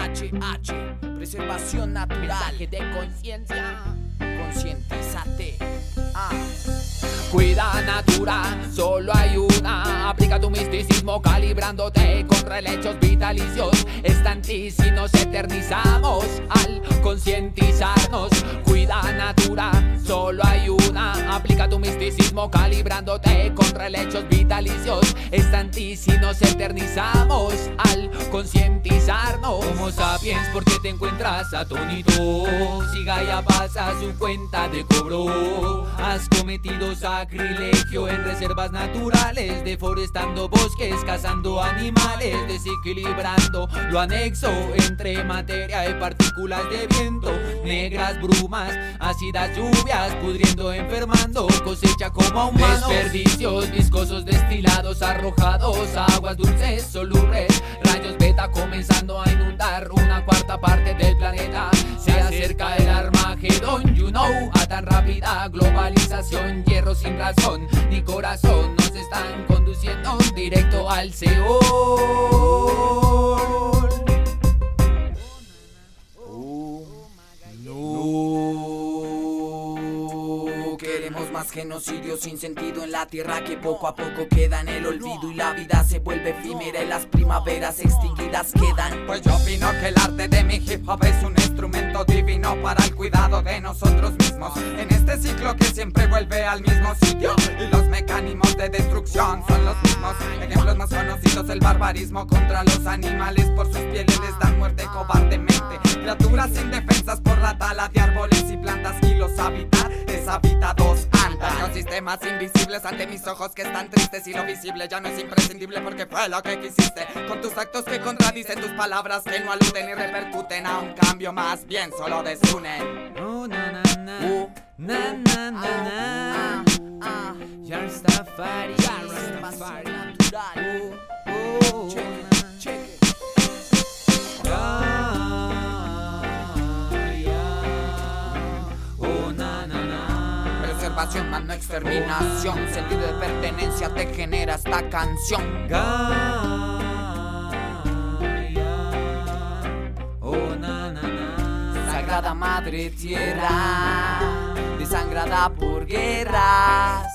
HH, preservación natural, de conciencia, concientízate. Ah. Cuida natura, solo hay una. Aplica tu misticismo calibrándote contra helechos vitalicios. Estantis y nos eternizamos al concientizarnos. Cuida natura, solo hay una. Aplica tu misticismo calibrándote contra helechos vitalicios. Estantis y nos eternizamos al concientizarnos. Homo sapiens, porque te encuentras atónito. Si Gaia pasa su cuenta de cobro, has cometido sacrilegio en reservas naturales, deforestando bosques, cazando animales, desequilibrando lo anexo entre materia y partículas de viento, negras brumas, ácidas lluvias, pudriendo, enfermando, cosecha como humanos, desperdicios viscosos destilados, arrojados, aguas dulces, solubles, rayos beta comenzando a inundar una cuarta parte del planeta. Se acerca el Armagedón, you know, a tan rápida globalización, hierro sin razón ni corazón, nos están conduciendo directo al Seol. Queremos más genocidio sin sentido en la tierra que poco a poco queda en el olvido y la vida se vuelve efímera y las primaveras extinguidas quedan. Pues yo opino que el arte de mi hip hop es un instrumento divino para el cuidado de nosotros mismos. En este ciclo que siempre vuelve al mismo sitio y los mecanismos de destrucción son los mismos. Ejemplos más conocidos: el barbarismo contra los animales por sus pieles les dan muerte cobardemente. Criaturas indefensas por la tala de árboles y plantas y los hábitats deshabitados andan. Sistemas invisibles ante mis ojos que están tristes y lo visible ya no es imprescindible porque fue lo que quisiste. Con tus actos que contradicen tus palabras que no aluden y repercuten a un cambio, más bien solo desunen. Oh, na na na, na na na na. Ya Rastafari, Ya Rastafari natural. Oh, Check na. Preservación más no exterminación. Sentido de pertenencia te genera esta canción. Oh, na na na. Sagrada madre tierra, desangrada por guerras.